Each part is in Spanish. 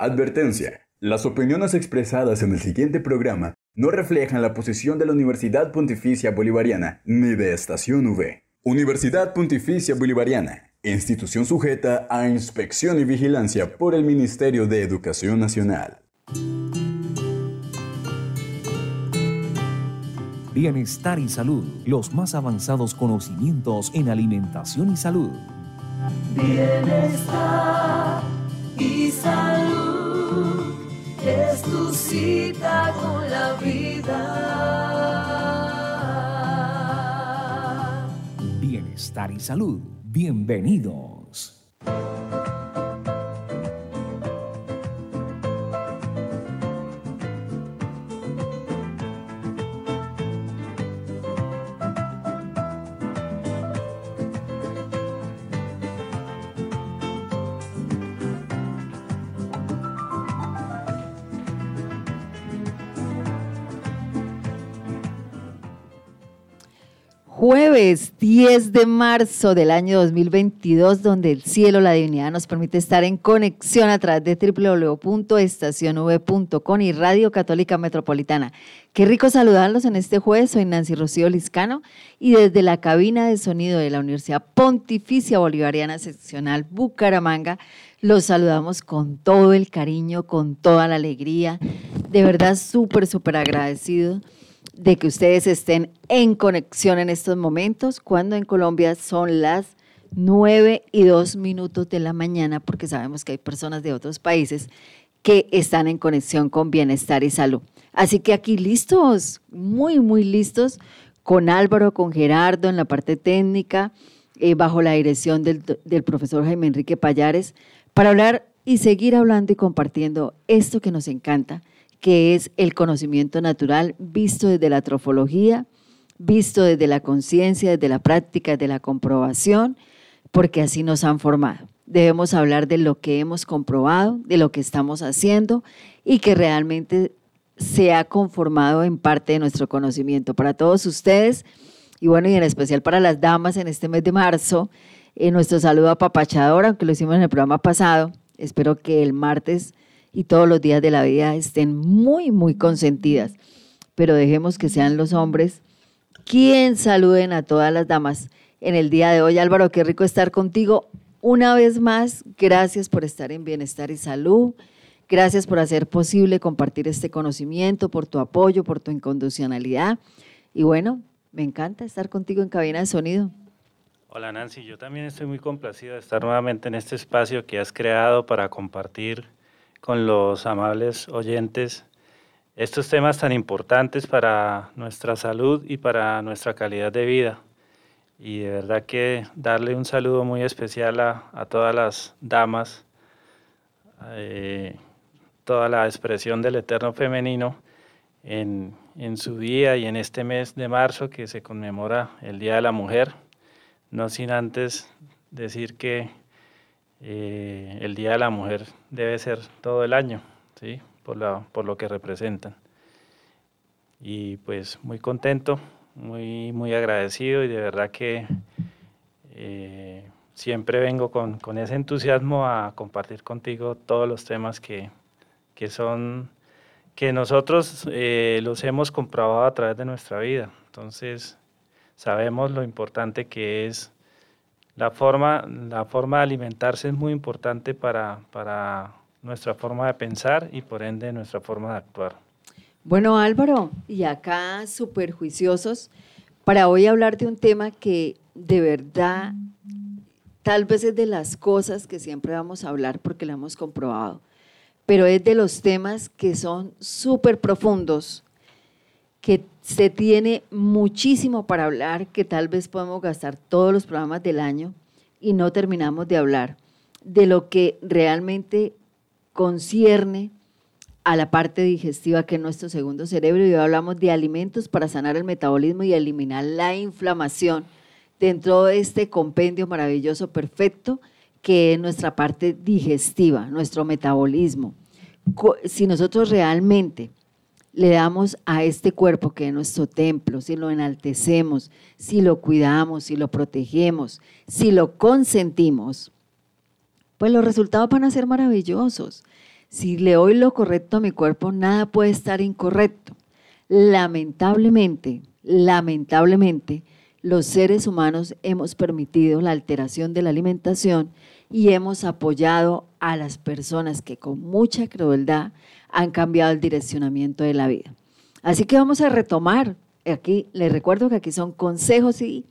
Advertencia. Las opiniones expresadas en el siguiente programa no reflejan la posición de la Universidad Pontificia Bolivariana ni de Estación V. Universidad Pontificia Bolivariana, institución sujeta a inspección y vigilancia por el Ministerio de Educación Nacional. Bienestar y salud, los más avanzados conocimientos en alimentación y salud. Bienestar y salud es tu cita con la vida. Bienestar y salud, bienvenidos. Jueves 10 de marzo del año 2022, donde el cielo, la divinidad nos permite estar en conexión a través de www.estacionv.com y Radio Católica Metropolitana. Qué rico saludarlos en este jueves. Soy Nancy Rocío Liscano y desde la cabina de sonido de la Universidad Pontificia Bolivariana Seccional Bucaramanga, los saludamos con todo el cariño, con toda la alegría. De verdad, súper, súper agradecido de que ustedes estén en conexión en estos momentos, cuando en Colombia son las 9 y 2 minutos de la mañana, porque sabemos que hay personas de otros países que están en conexión con bienestar y salud. Así que aquí listos, muy, muy listos, con Álvaro, con Gerardo en la parte técnica, eh, bajo la dirección del, del profesor Jaime Enrique Payares, para hablar y seguir hablando y compartiendo esto que nos encanta, que es el conocimiento natural visto desde la trofología, visto desde la conciencia, desde la práctica, desde la comprobación, porque así nos han formado. Debemos hablar de lo que hemos comprobado, de lo que estamos haciendo y que realmente se ha conformado en parte de nuestro conocimiento. Para todos ustedes, y bueno, y en especial para las damas en este mes de marzo, eh, nuestro saludo a Papachador, aunque lo hicimos en el programa pasado. Espero que el martes y todos los días de la vida estén muy, muy consentidas. Pero dejemos que sean los hombres quien saluden a todas las damas en el día de hoy. Álvaro, qué rico estar contigo. Una vez más, gracias por estar en bienestar y salud. Gracias por hacer posible compartir este conocimiento, por tu apoyo, por tu incondicionalidad. Y bueno, me encanta estar contigo en cabina de sonido. Hola Nancy, yo también estoy muy complacido de estar nuevamente en este espacio que has creado para compartir con los amables oyentes estos temas tan importantes para nuestra salud y para nuestra calidad de vida. Y de verdad que darle un saludo muy especial a, todas las damas, eh, toda la expresión del eterno femenino en, en su día y en este mes de marzo que se conmemora el Día de la Mujer. No sin antes decir que eh, el Día de la Mujer debe ser todo el año, ¿sí? por, la, por lo que representan. Y pues muy contento, muy, muy agradecido y de verdad que eh, siempre vengo con, con, ese entusiasmo a compartir contigo todos los temas que, que son que nosotros eh, los hemos comprobado a través de nuestra vida. Entonces, sabemos lo importante que es la forma, la forma de alimentarse es muy importante para, para nuestra forma de pensar y por ende nuestra forma de actuar. Bueno, Álvaro, y acá súper juiciosos para hoy hablar de un tema que de verdad tal vez es de las cosas que siempre vamos a hablar porque lo hemos comprobado, pero es de los temas que son súper profundos, que se tiene muchísimo para hablar, que tal vez podemos gastar todos los programas del año y no terminamos de hablar de lo que realmente concierne a la parte digestiva que es nuestro segundo cerebro y hoy hablamos de alimentos para sanar el metabolismo y eliminar la inflamación dentro de este compendio maravilloso, perfecto, que es nuestra parte digestiva, nuestro metabolismo. Si nosotros realmente le damos a este cuerpo que es nuestro templo, si lo enaltecemos, si lo cuidamos, si lo protegemos, si lo consentimos, pues los resultados van a ser maravillosos. Si le doy lo correcto a mi cuerpo, nada puede estar incorrecto. Lamentablemente, lamentablemente, los seres humanos hemos permitido la alteración de la alimentación y hemos apoyado a las personas que con mucha crueldad han cambiado el direccionamiento de la vida. Así que vamos a retomar. Aquí les recuerdo que aquí son consejos y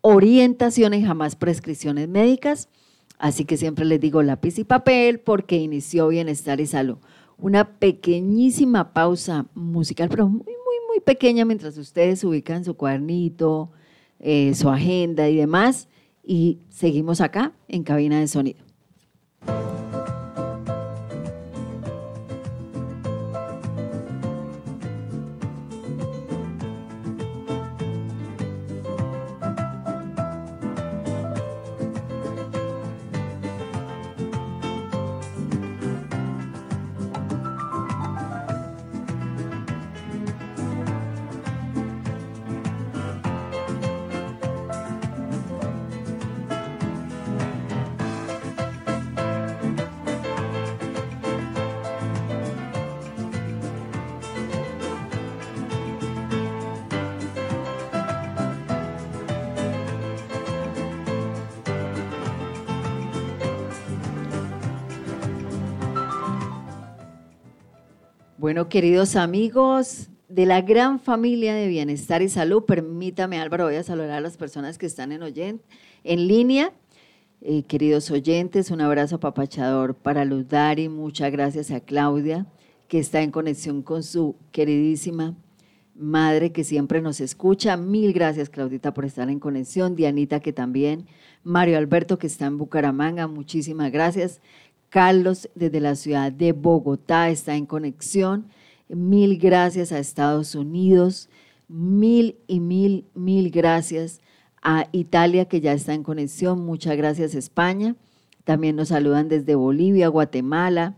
orientaciones, jamás prescripciones médicas. Así que siempre les digo lápiz y papel porque inició bienestar y salud. Una pequeñísima pausa musical, pero muy, muy, muy pequeña mientras ustedes ubican su cuadernito, eh, su agenda y demás. Y seguimos acá en cabina de sonido. Bueno, queridos amigos de la gran familia de Bienestar y Salud, permítame Álvaro, voy a saludar a las personas que están en, en línea. Eh, queridos oyentes, un abrazo papachador para Luz Dari, muchas gracias a Claudia, que está en conexión con su queridísima madre que siempre nos escucha. Mil gracias, Claudita, por estar en conexión. Dianita, que también. Mario Alberto, que está en Bucaramanga, muchísimas gracias. Carlos desde la ciudad de Bogotá está en conexión. Mil gracias a Estados Unidos. Mil y mil, mil gracias a Italia que ya está en conexión. Muchas gracias España. También nos saludan desde Bolivia, Guatemala,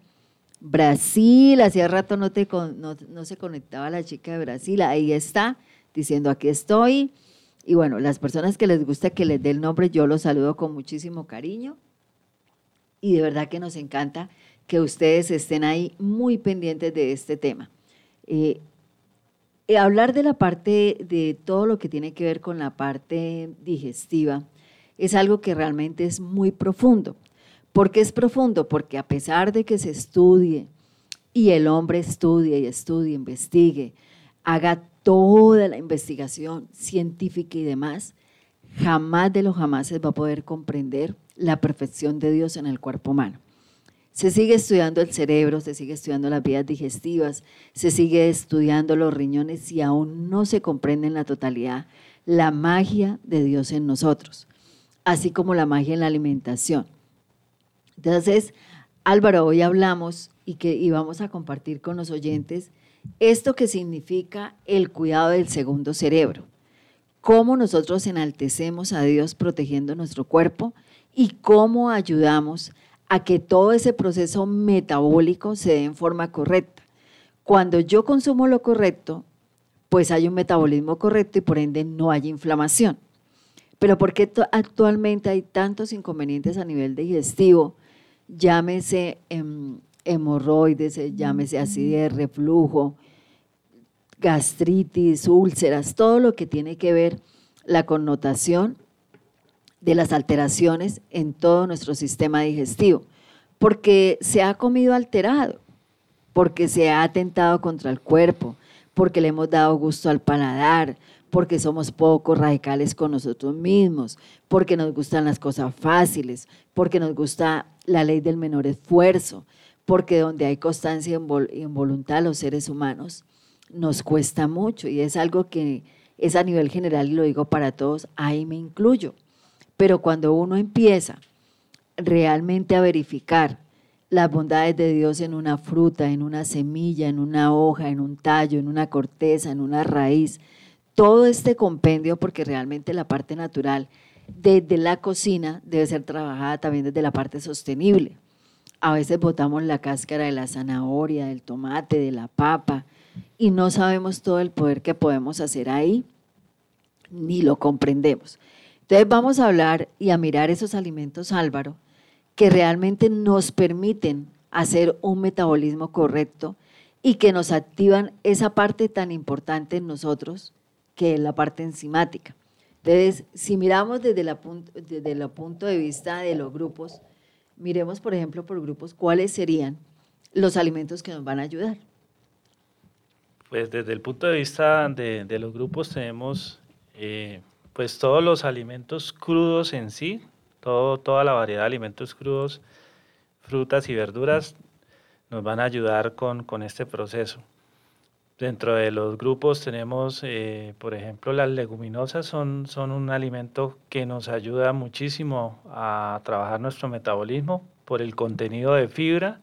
Brasil. Hacía rato no, te, no, no se conectaba la chica de Brasil. Ahí está, diciendo aquí estoy. Y bueno, las personas que les gusta que les dé el nombre, yo los saludo con muchísimo cariño y de verdad que nos encanta que ustedes estén ahí muy pendientes de este tema. Eh, hablar de la parte de todo lo que tiene que ver con la parte digestiva es algo que realmente es muy profundo. ¿Por qué es profundo? Porque a pesar de que se estudie y el hombre estudie y estudie, investigue, haga toda la investigación científica y demás, jamás de los jamás va a poder comprender la perfección de Dios en el cuerpo humano. Se sigue estudiando el cerebro, se sigue estudiando las vías digestivas, se sigue estudiando los riñones y aún no se comprende en la totalidad la magia de Dios en nosotros, así como la magia en la alimentación. Entonces, Álvaro, hoy hablamos y que y vamos a compartir con los oyentes esto que significa el cuidado del segundo cerebro. Cómo nosotros enaltecemos a Dios protegiendo nuestro cuerpo y cómo ayudamos a que todo ese proceso metabólico se dé en forma correcta. Cuando yo consumo lo correcto, pues hay un metabolismo correcto y por ende no hay inflamación. Pero ¿por qué actualmente hay tantos inconvenientes a nivel digestivo? Llámese em, hemorroides, llámese acidez, reflujo, gastritis, úlceras, todo lo que tiene que ver la connotación de las alteraciones en todo nuestro sistema digestivo, porque se ha comido alterado, porque se ha atentado contra el cuerpo, porque le hemos dado gusto al paladar, porque somos poco radicales con nosotros mismos, porque nos gustan las cosas fáciles, porque nos gusta la ley del menor esfuerzo, porque donde hay constancia en voluntad los seres humanos, nos cuesta mucho y es algo que es a nivel general y lo digo para todos, ahí me incluyo. Pero cuando uno empieza realmente a verificar las bondades de Dios en una fruta, en una semilla, en una hoja, en un tallo, en una corteza, en una raíz, todo este compendio, porque realmente la parte natural desde la cocina debe ser trabajada también desde la parte sostenible. A veces botamos la cáscara de la zanahoria, del tomate, de la papa, y no sabemos todo el poder que podemos hacer ahí, ni lo comprendemos. Entonces vamos a hablar y a mirar esos alimentos, Álvaro, que realmente nos permiten hacer un metabolismo correcto y que nos activan esa parte tan importante en nosotros, que es la parte enzimática. Entonces, si miramos desde, la desde el punto de vista de los grupos, miremos, por ejemplo, por grupos, cuáles serían los alimentos que nos van a ayudar. Pues desde el punto de vista de, de los grupos tenemos eh, pues todos los alimentos crudos en sí, todo, toda la variedad de alimentos crudos, frutas y verduras nos van a ayudar con, con este proceso. Dentro de los grupos tenemos, eh, por ejemplo, las leguminosas son, son un alimento que nos ayuda muchísimo a trabajar nuestro metabolismo por el contenido de fibra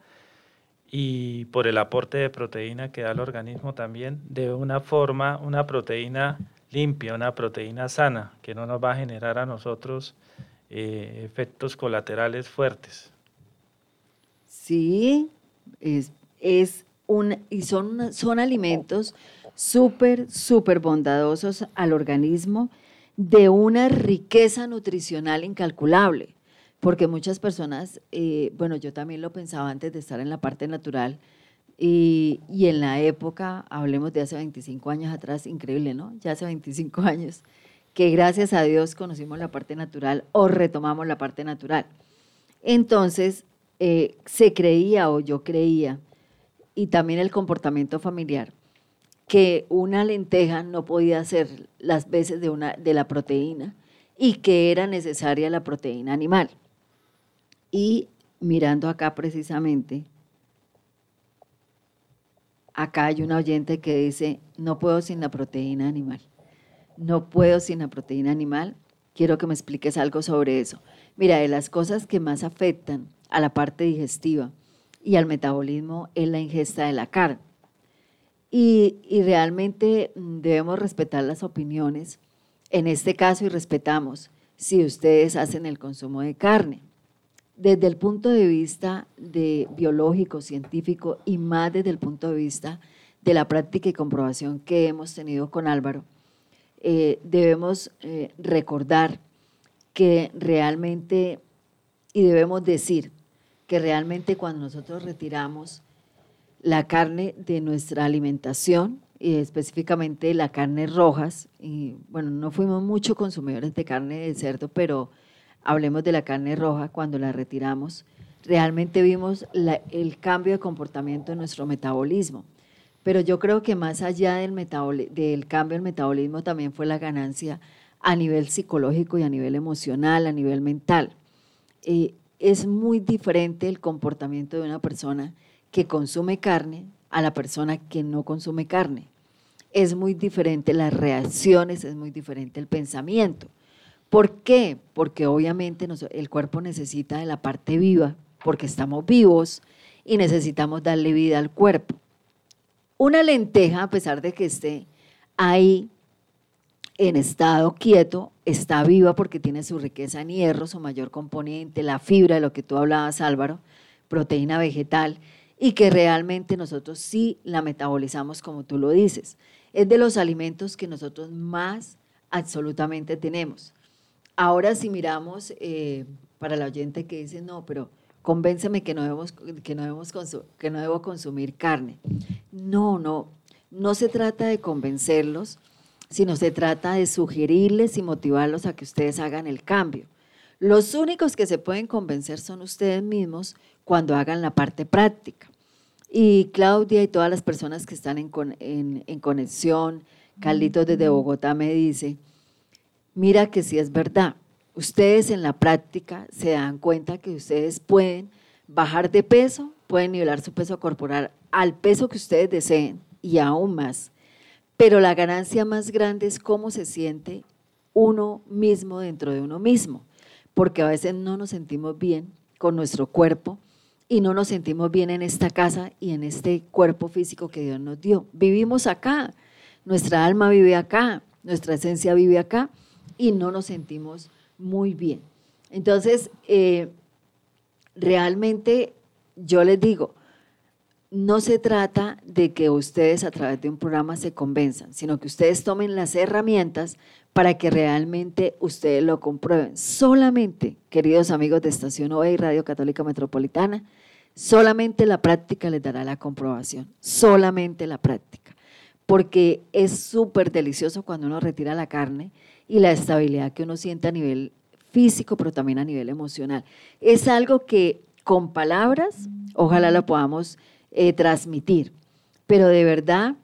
y por el aporte de proteína que da el organismo también de una forma, una proteína limpia, una proteína sana, que no nos va a generar a nosotros eh, efectos colaterales fuertes. Sí, es, es un, y son, son alimentos súper, súper bondadosos al organismo de una riqueza nutricional incalculable porque muchas personas, eh, bueno, yo también lo pensaba antes de estar en la parte natural, y, en la época, hablemos de hace 25 años atrás, increíble, ¿no? Ya hace 25 años, que gracias a Dios conocimos la parte natural o retomamos la parte natural. Entonces, eh, se creía o yo creía, y también el comportamiento familiar, que una lenteja no podía ser las veces de, una, de la proteína y que era necesaria la proteína animal. Y mirando acá precisamente, acá hay una oyente que dice, no puedo sin la proteína animal. No puedo sin la proteína animal. Quiero que me expliques algo sobre eso. Mira, de las cosas que más afectan a la parte digestiva y al metabolismo es la ingesta de la carne. Y, realmente mm, debemos respetar las opiniones. En este caso, y respetamos si ustedes hacen el consumo de carne desde el punto de vista de biológico, científico y más desde el punto de vista de la práctica y comprobación que hemos tenido con Álvaro, eh, debemos eh, recordar que realmente, y debemos decir que realmente cuando nosotros retiramos la carne de nuestra alimentación, y específicamente la carne rojas, y bueno, no fuimos mucho consumidores de carne de cerdo, pero hablemos de la carne roja, cuando la retiramos, realmente vimos el cambio de comportamiento en nuestro metabolismo. Pero yo creo que más allá del, del cambio del metabolismo también fue la ganancia a nivel psicológico y a nivel emocional, a nivel mental. Eh, es muy diferente el comportamiento de una persona que consume carne a la persona que no consume carne. Es muy diferente las reacciones, es muy diferente el pensamiento. ¿Por qué? Porque obviamente el cuerpo necesita de la parte viva, porque estamos vivos y necesitamos darle vida al cuerpo. Una lenteja, a pesar de que esté ahí en estado quieto, está viva porque tiene su riqueza en hierro, su mayor componente, la fibra de lo que tú hablabas, Álvaro, proteína vegetal, y que realmente nosotros sí la metabolizamos como tú lo dices. Es de los alimentos que nosotros más absolutamente tenemos. Ahora si miramos eh, para la oyente que dice, no, pero convénceme que no, debemos, que, no debemos que no debo consumir carne. No, no, no se trata de convencerlos, sino se trata de sugerirles y motivarlos a que ustedes hagan el cambio. Los únicos que se pueden convencer son ustedes mismos cuando hagan la parte práctica. Y Claudia y todas las personas que están en, en, en conexión, Carlitos desde Bogotá me dice, mira que si es verdad. Ustedes en la práctica se dan cuenta que ustedes pueden bajar de peso, pueden nivelar su peso corporal al peso que ustedes deseen y aún más. Pero la ganancia más grande es cómo se siente uno mismo dentro de uno mismo, porque a veces no nos sentimos bien con nuestro cuerpo y no nos sentimos bien en esta casa y en este cuerpo físico que Dios nos dio. Vivimos acá, nuestra alma vive acá, nuestra esencia vive acá y no nos sentimos muy bien. Entonces, eh, realmente yo les digo, no se trata de que ustedes a través de un programa se convenzan, sino que ustedes tomen las herramientas para que realmente ustedes lo comprueben. Solamente, queridos amigos de Estación OE y Radio Católica Metropolitana, Solamente la práctica les dará la comprobación, solamente la práctica, porque es súper delicioso cuando uno retira la carne y la estabilidad que uno siente a nivel físico, pero también a nivel emocional. Es algo que con palabras, ojalá lo podamos eh, transmitir, pero de verdad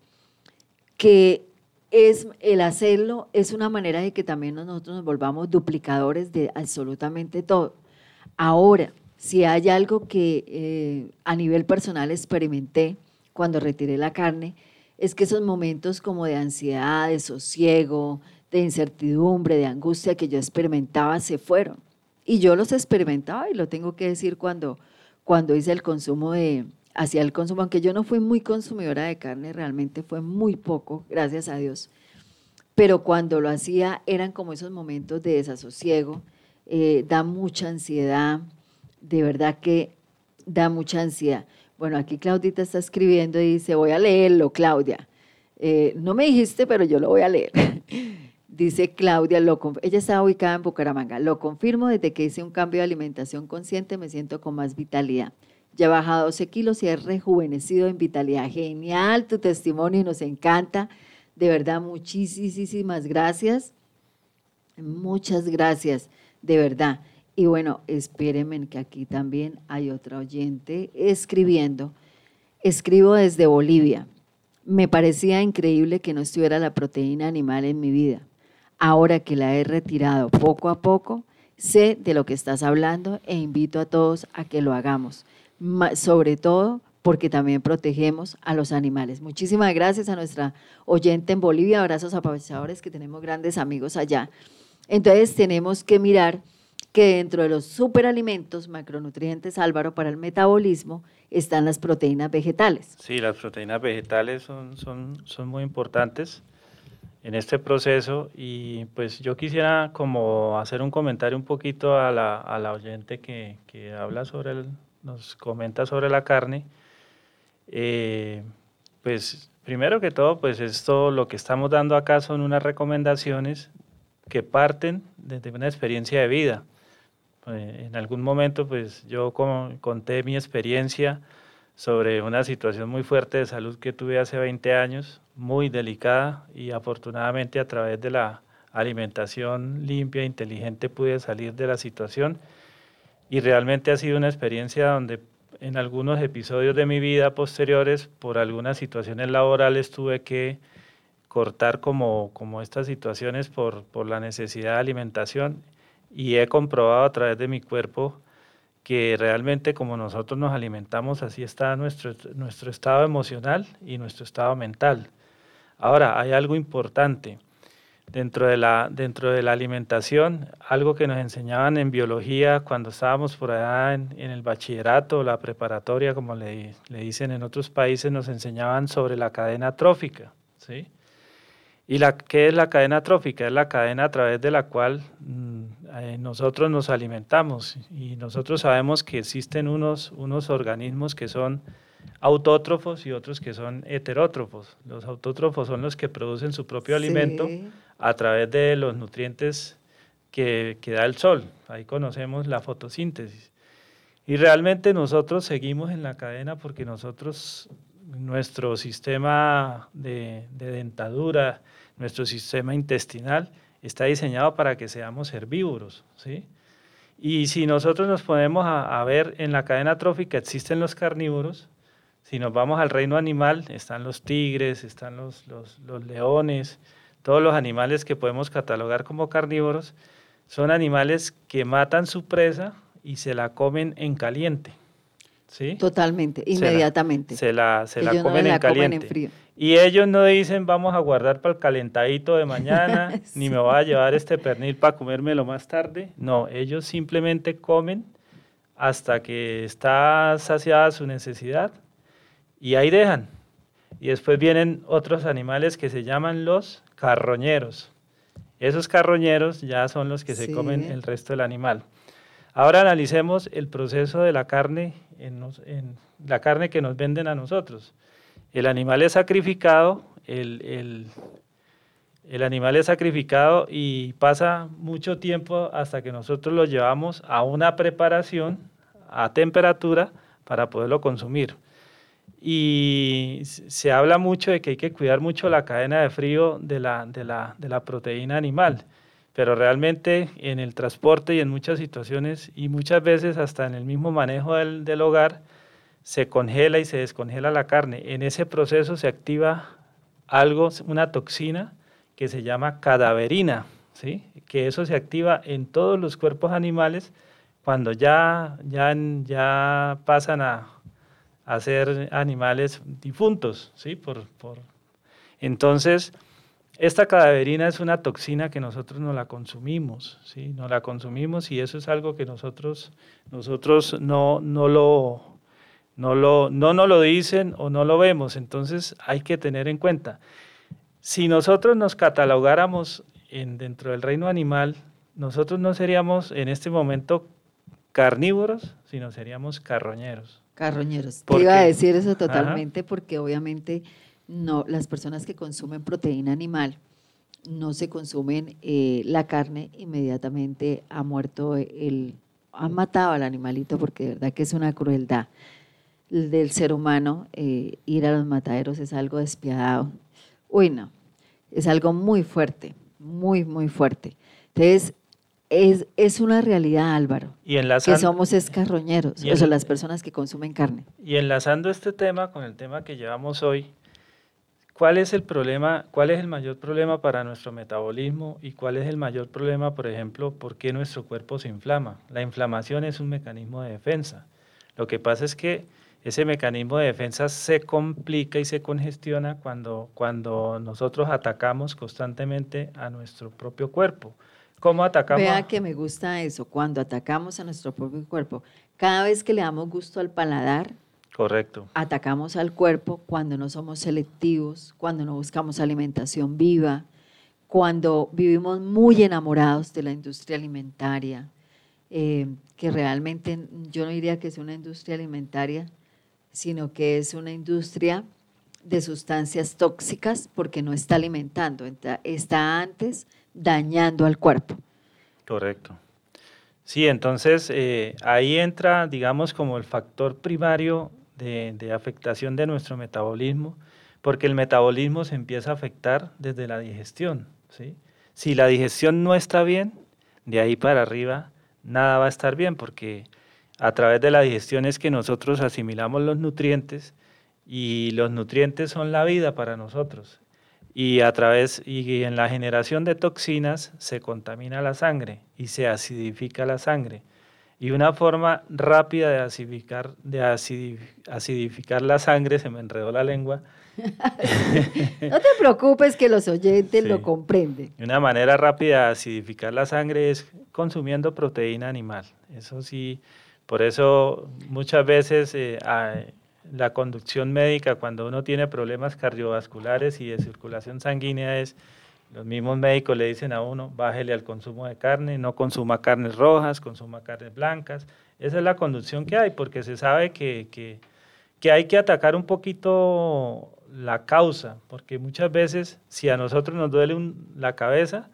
que es el hacerlo es una manera de que también nosotros nos volvamos duplicadores de absolutamente todo. Ahora, si hay algo que eh, a nivel personal experimenté cuando retiré la carne, es que esos momentos como de ansiedad, de sosiego, de incertidumbre, de angustia que yo experimentaba se fueron. Y yo los experimentaba y lo tengo que decir cuando, cuando hice el consumo de, hacia el consumo, aunque yo no fui muy consumidora de carne, realmente fue muy poco, gracias a Dios. Pero cuando lo hacía eran como esos momentos de desasosiego, eh, da mucha ansiedad, de verdad que da mucha ansiedad. Bueno, aquí Claudita está escribiendo y dice, voy a leerlo, Claudia. Eh, no me dijiste, pero yo lo voy a leer. dice Claudia, lo, ella está ubicada en Bucaramanga. Lo confirmo desde que hice un cambio de alimentación consciente, me siento con más vitalidad ya ha bajado 12 kilos y ha rejuvenecido en vitalidad. Genial tu testimonio y nos encanta. De verdad, muchísimas gracias. Muchas gracias, de verdad. Y bueno, espérenme que aquí también hay otra oyente escribiendo. Escribo desde Bolivia. Me parecía increíble que no estuviera la proteína animal en mi vida. Ahora que la he retirado poco a poco, sé de lo que estás hablando e invito a todos a que lo hagamos sobre todo porque también protegemos a los animales. Muchísimas gracias a nuestra oyente en Bolivia, abrazos a aprovechadores que tenemos grandes amigos allá. Entonces tenemos que mirar que dentro de los superalimentos macronutrientes, Álvaro, para el metabolismo, están las proteínas vegetales. Sí, las proteínas vegetales son, son, son muy importantes en este proceso y pues yo quisiera como hacer un comentario un poquito a la, a la oyente que, que habla sobre el, nos comenta sobre la carne, eh, pues primero que todo, pues esto lo que estamos dando acá son unas recomendaciones que parten desde una experiencia de vida. Eh, en algún momento, pues yo conté mi experiencia sobre una situación muy fuerte de salud que tuve hace 20 años, muy delicada, y afortunadamente a través de la alimentación limpia, e inteligente, pude salir de la situación. Y realmente ha sido una experiencia donde en algunos episodios de mi vida posteriores, por algunas situaciones laborales, tuve que cortar como, como estas situaciones por, por la necesidad de alimentación y he comprobado a través de mi cuerpo que realmente como nosotros nos alimentamos, así está nuestro, nuestro estado emocional y nuestro estado mental. Ahora, hay algo importante dentro de la, dentro de la alimentación, algo que nos enseñaban en biología cuando estábamos por allá en, el bachillerato, la preparatoria, como le, le, dicen en otros países, nos enseñaban sobre la cadena trófica. ¿sí? ¿Y la, qué es la cadena trófica? Es la cadena a través de la cual mm, eh, nosotros nos alimentamos y nosotros sabemos que existen unos, unos organismos que son autótrofos y otros que son heterótrofos. Los autótrofos son los que producen su propio alimento a través de los nutrientes que, que, da el sol. Ahí conocemos la fotosíntesis. Y realmente nosotros seguimos en la cadena porque nosotros, nuestro sistema de, dentadura, nuestro sistema intestinal está diseñado para que seamos herbívoros, ¿sí? Y si nosotros nos ponemos a, a ver en la cadena trófica existen los carnívoros, si nos vamos al reino animal, están los tigres, están los, los, leones, todos los animales que podemos catalogar como carnívoros, son animales que matan su presa y se la comen en caliente. ¿sí? Totalmente, inmediatamente. Se la, se la, comen en caliente. Y ellos no dicen vamos a guardar para el calentadito de mañana, ni me voy a llevar este pernil para comérmelo más tarde. No, ellos simplemente comen hasta que está saciada su necesidad y ahí dejan. Y después vienen otros animales que se llaman los carroñeros. Esos carroñeros ya son los que se comen el resto del animal. Ahora analicemos el proceso de la carne, en, la carne que nos venden a nosotros. El animal es sacrificado, el, el animal es sacrificado y pasa mucho tiempo hasta que nosotros lo llevamos a una preparación a temperatura para poderlo consumir. Y se habla mucho de que hay que cuidar mucho la cadena de frío de la, de la, de la proteína animal, pero realmente en el transporte y en muchas situaciones y muchas veces hasta en el mismo manejo del, del hogar se congela y se descongela la carne. En ese proceso se activa algo, una toxina que se llama cadaverina, ¿sí? que eso se activa en todos los cuerpos animales cuando ya, ya, ya pasan a, a ser animales difuntos, ¿sí? Por, por... Entonces, esta cadaverina es una toxina que nosotros no la consumimos, ¿sí? No la consumimos y eso es algo que nosotros, nosotros no, no lo... No, lo, no nos lo dicen o no lo vemos, entonces hay que tener en cuenta. Si nosotros nos catalogáramos en, dentro del reino animal, nosotros no seríamos en este momento carnívoros, sino seríamos carroñeros. Carroñeros. Te iba a decir eso totalmente porque obviamente no, las personas que consumen proteína animal no se consumen eh, la carne inmediatamente ha muerto el, han matado al animalito porque de verdad que es una crueldad del ser humano eh, ir a los mataderos es algo despiadado. Uy, no, es algo muy fuerte, muy, muy fuerte. Entonces, es, es una realidad, Álvaro, y que somos escarroñeros, o sea, las personas que consumen carne. Y enlazando este tema con el tema que llevamos hoy, ¿cuál es el problema, cuál es el mayor problema para nuestro metabolismo y cuál es el mayor problema, por ejemplo, por qué nuestro cuerpo se inflama? La inflamación es un mecanismo de defensa. Lo que pasa es que ese mecanismo de defensa se complica y se congestiona cuando, cuando nosotros atacamos constantemente a nuestro propio cuerpo. ¿Cómo atacamos? Vea que me gusta eso, cuando atacamos a nuestro propio cuerpo. Cada vez que le damos gusto al paladar, Correcto. Atacamos al cuerpo cuando no somos selectivos, cuando no buscamos alimentación viva, cuando vivimos muy enamorados de la industria alimentaria, eh, que realmente yo no diría que es una industria alimentaria, sino que es una industria de sustancias tóxicas porque no está alimentando, está antes dañando al cuerpo. Correcto. Sí, entonces eh, ahí entra, digamos, como el factor primario de, afectación de nuestro metabolismo, porque el metabolismo se empieza a afectar desde la digestión. ¿sí? Si la digestión no está bien, de ahí para arriba nada va a estar bien, porque a través de la digestión es que nosotros asimilamos los nutrientes y los nutrientes son la vida para nosotros y a través y en la generación de toxinas se contamina la sangre y se acidifica la sangre. Y una forma rápida de acidificar, de acidificar la sangre, se me enredó la lengua. no te preocupes que los oyentes lo comprenden. Una manera rápida de acidificar la sangre es consumiendo proteína animal. Eso sí, por eso muchas veces eh, la conducción médica cuando uno tiene problemas cardiovasculares y de circulación sanguínea es, los mismos médicos le dicen a uno, bájele al consumo de carne, no consuma carnes rojas, consuma carnes blancas. Esa es la conducción que hay, porque se sabe que, que, que hay que atacar un poquito la causa, porque muchas veces si a nosotros nos duele la cabeza,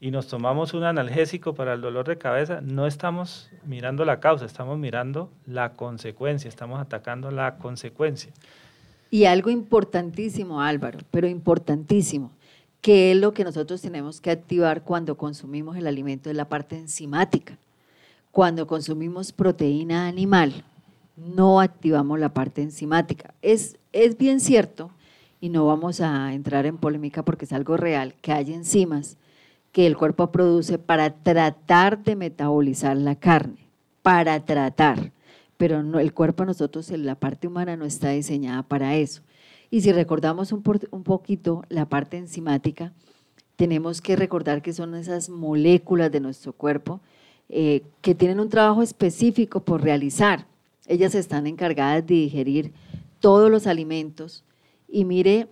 y nos tomamos un analgésico para el dolor de cabeza, no estamos mirando la causa, estamos mirando la consecuencia, estamos atacando la consecuencia. Y algo importantísimo, Álvaro, pero importantísimo, que es lo que nosotros tenemos que activar cuando consumimos el alimento, es la parte enzimática. Cuando consumimos proteína animal, no activamos la parte enzimática. Es, es bien cierto, y no vamos a entrar en polémica porque es algo real, que hay enzimas que el cuerpo produce para tratar de metabolizar la carne, para tratar. Pero el cuerpo de nosotros, la parte humana no está diseñada para eso. Y si recordamos un, un poquito la parte enzimática, tenemos que recordar que son esas moléculas de nuestro cuerpo eh, que tienen un trabajo específico por realizar. Ellas están encargadas de digerir todos los alimentos y mire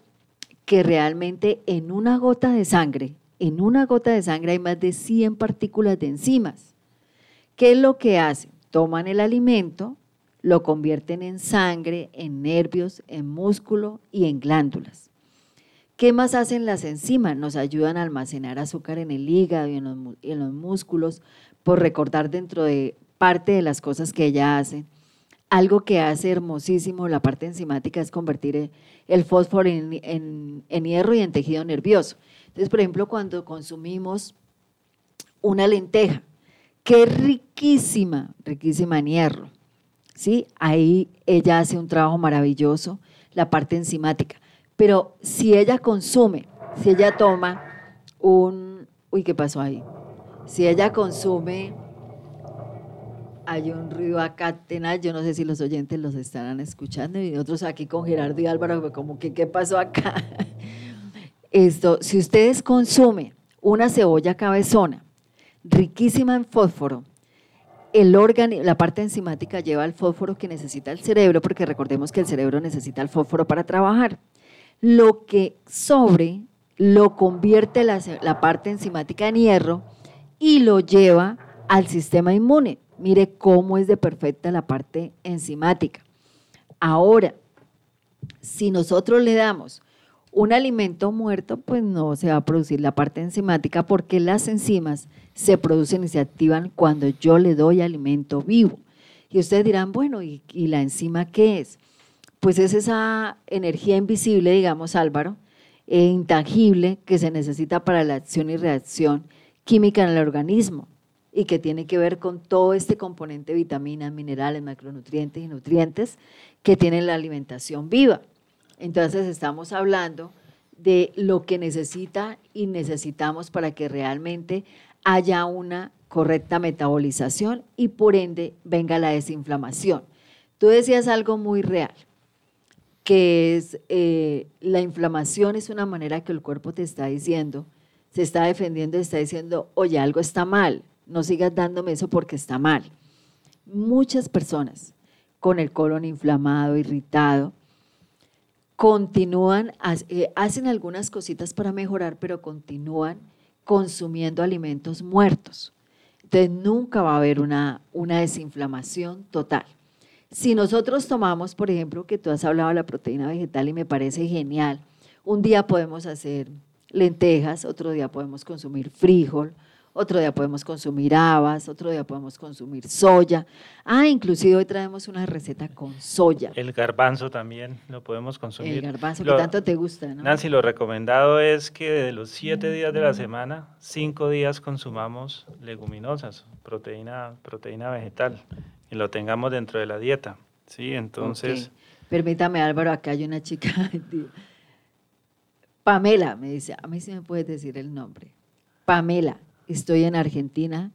que realmente en una gota de sangre en una gota de sangre hay más de 100 partículas de enzimas. ¿Qué es lo que hacen? Toman el alimento, lo convierten en sangre, en nervios, en músculo y en glándulas. ¿Qué más hacen las enzimas? Nos ayudan a almacenar azúcar en el hígado y en los, músculos, por recordar dentro de parte de las cosas que ella hace. Algo que hace hermosísimo la parte enzimática es convertir el fósforo en, en hierro y en tejido nervioso. Entonces, por ejemplo, cuando consumimos una lenteja, que es riquísima, riquísima en hierro, ¿sí? Ahí ella hace un trabajo maravilloso, la parte enzimática. Pero si ella consume, si ella toma un... Uy, ¿qué pasó ahí? Si ella consume... Hay un ruido acá tenaz, yo no sé si los oyentes los estarán escuchando y nosotros aquí con Gerardo y Álvaro, como que qué pasó acá. Esto, si ustedes consumen una cebolla cabezona, riquísima en fósforo, el órgano, la parte enzimática lleva el fósforo que necesita el cerebro, porque recordemos que el cerebro necesita el fósforo para trabajar. Lo que sobre lo convierte la parte enzimática en hierro y lo lleva al sistema inmune. Mire cómo es de perfecta la parte enzimática. Ahora, si nosotros le damos un alimento muerto, pues no se va a producir la parte enzimática porque las enzimas se producen y se activan cuando yo le doy alimento vivo. Y ustedes dirán, bueno, ¿y, la enzima qué es? Pues es esa energía invisible, digamos Álvaro, e intangible que se necesita para la acción y reacción química en el organismo y que tiene que ver con todo este componente de vitaminas, minerales, macronutrientes y nutrientes que tiene la alimentación viva. Entonces estamos hablando de lo que necesita y necesitamos para que realmente haya una correcta metabolización y por ende venga la desinflamación. Tú decías algo muy real, que es eh, la inflamación es una manera que el cuerpo te está diciendo, se está defendiendo, está diciendo, oye, algo está mal, no sigas dándome eso porque está mal. Muchas personas con el colon inflamado, irritado, continúan, eh, hacen algunas cositas para mejorar, pero continúan consumiendo alimentos muertos. Entonces nunca va a haber una, una desinflamación total. Si nosotros tomamos, por ejemplo, que tú has hablado de la proteína vegetal y me parece genial, un día podemos hacer lentejas, otro día podemos consumir frijol, otro día podemos consumir habas, otro día podemos consumir soya. Ah, inclusive hoy traemos una receta con soya. El garbanzo también lo podemos consumir. El garbanzo que tanto te gusta, ¿no? Nancy, lo recomendado es que de los siete días de la semana, cinco días consumamos leguminosas, proteína, proteína vegetal, y lo tengamos dentro de la dieta. Sí, entonces... Permítame, Álvaro, acá hay una chica, Pamela, me dice, a mí sí me puedes decir el nombre. Pamela, estoy en Argentina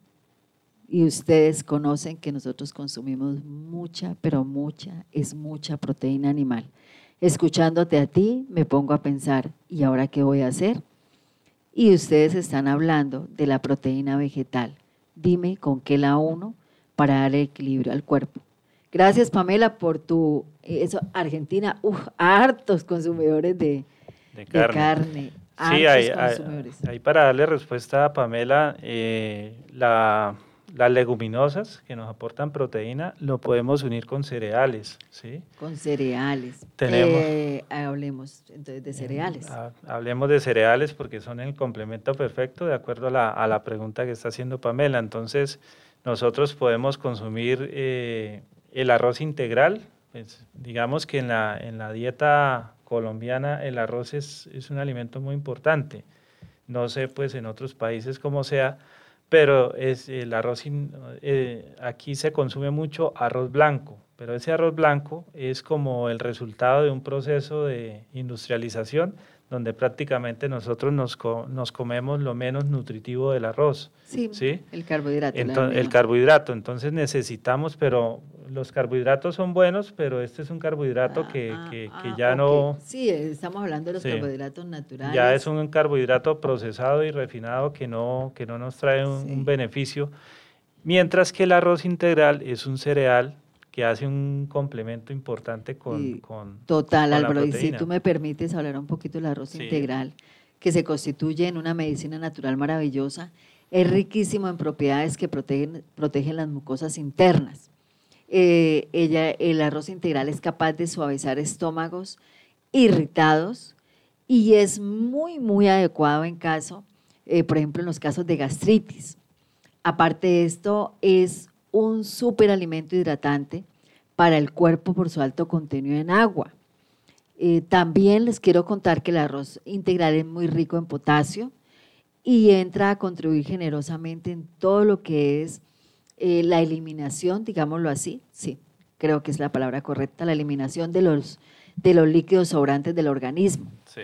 y ustedes conocen que nosotros consumimos mucha, pero mucha, es mucha proteína animal. Escuchándote a ti, me pongo a pensar, ¿y ahora qué voy a hacer? Y ustedes están hablando de la proteína vegetal. Dime con qué la uno para dar equilibrio al cuerpo. Gracias, Pamela, por tu... Eso, Argentina, uf, hartos consumidores de, carne. Sí, ahí, para darle respuesta a Pamela, eh, las leguminosas que nos aportan proteína lo podemos unir con cereales, ¿sí? Con cereales. Tenemos, eh, hablemos entonces de cereales. hablemos de cereales porque son el complemento perfecto de acuerdo a la, pregunta que está haciendo Pamela. Entonces, nosotros podemos consumir eh, el arroz integral, pues, digamos que en la, en la dieta colombiana el arroz es, es, un alimento muy importante. No sé pues en otros países como sea, pero es el arroz, eh, aquí se consume mucho arroz blanco, pero ese arroz blanco es como el resultado de un proceso de industrialización donde prácticamente nosotros nos, nos comemos lo menos nutritivo del arroz. Sí, el carbohidrato. el carbohidrato, entonces necesitamos, pero los carbohidratos son buenos, pero este es un carbohidrato que, ah, que, ah, ya no... Sí, estamos hablando de los carbohidratos naturales. Ya es un carbohidrato procesado y refinado que no, que no nos trae un beneficio, mientras que el arroz integral es un cereal que hace un complemento importante con, Total, Álvaro, y si tú me permites hablar un poquito del arroz integral, que se constituye en una medicina natural maravillosa, es riquísimo en propiedades que protegen, protegen las mucosas internas. Eh, ella, el arroz integral es capaz de suavizar estómagos irritados y es muy, muy adecuado en caso, eh, por ejemplo, en los casos de gastritis. Aparte de esto, es un súper alimento hidratante para el cuerpo por su alto contenido en agua. Eh, también les quiero contar que el arroz integral es muy rico en potasio y entra a contribuir generosamente en todo lo que es eh, la eliminación, digámoslo así, sí, creo que es la palabra correcta, la eliminación de los, de los líquidos sobrantes del organismo. Sí.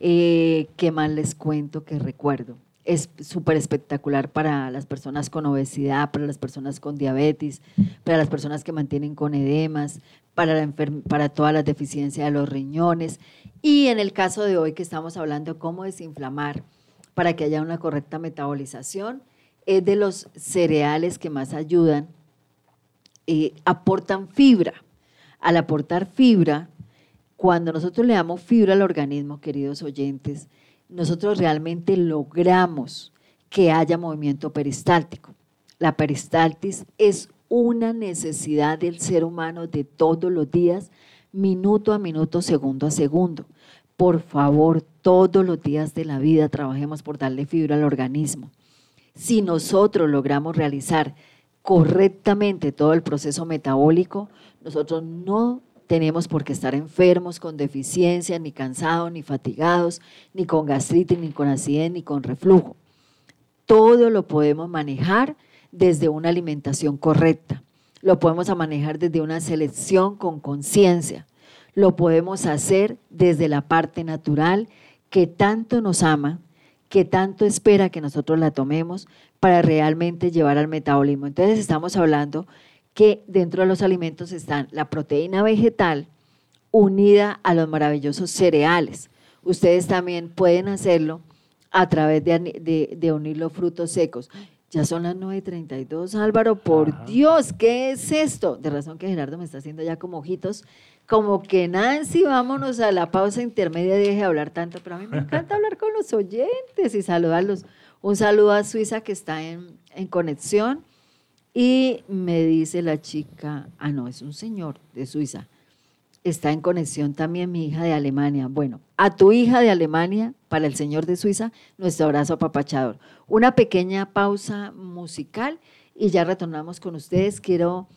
Eh, ¿Qué más les cuento que recuerdo? Es súper espectacular para las personas con obesidad, para las personas con diabetes, para las personas que mantienen con edemas, para, la para todas las de los riñones. Y en el caso de hoy que estamos hablando cómo desinflamar para que haya una correcta metabolización, es de los cereales que más ayudan, eh, aportan fibra. Al aportar fibra, cuando nosotros le damos fibra al organismo, queridos oyentes, nosotros realmente logramos que haya movimiento peristáltico. La peristaltis es una necesidad del ser humano de todos los días, minuto a minuto, segundo a segundo. Por favor, todos los días de la vida trabajemos por darle fibra al organismo. Si nosotros logramos realizar correctamente todo el proceso metabólico, nosotros no tenemos por qué estar enfermos con deficiencia, ni cansados, ni fatigados, ni con gastritis, ni con acidez, ni con reflujo. Todo lo podemos manejar desde una alimentación correcta. Lo podemos manejar desde una selección con conciencia. Lo podemos hacer desde la parte natural que tanto nos ama que tanto espera que nosotros la tomemos para realmente llevar al metabolismo. Entonces estamos hablando que dentro de los alimentos están la proteína vegetal unida a los maravillosos cereales. Ustedes también pueden hacerlo a través de, unir los frutos secos. Ya son las 9.32, Álvaro, por Dios, ¿qué es esto? De razón que Gerardo me está haciendo ya como ojitos como que Nancy, vámonos a la pausa intermedia, deje de hablar tanto, pero a mí me encanta hablar con los oyentes y saludarlos. Un saludo a Suiza que está en, en conexión y me dice la chica, ah, no, es un señor de Suiza, está en conexión también mi hija de Alemania. Bueno, a tu hija de Alemania, para el señor de Suiza, nuestro abrazo apapachador. Una pequeña pausa musical y ya retornamos con ustedes. Quiero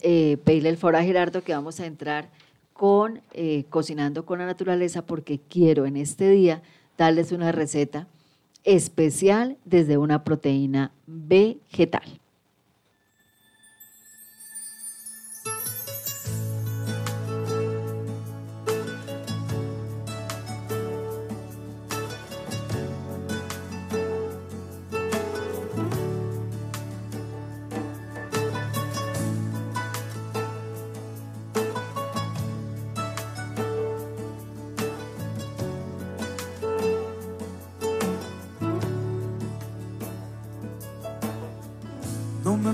eh, pedirle el foro a Gerardo que vamos a entrar con eh, Cocinando con la Naturaleza porque quiero en este día darles una receta especial desde una proteína vegetal.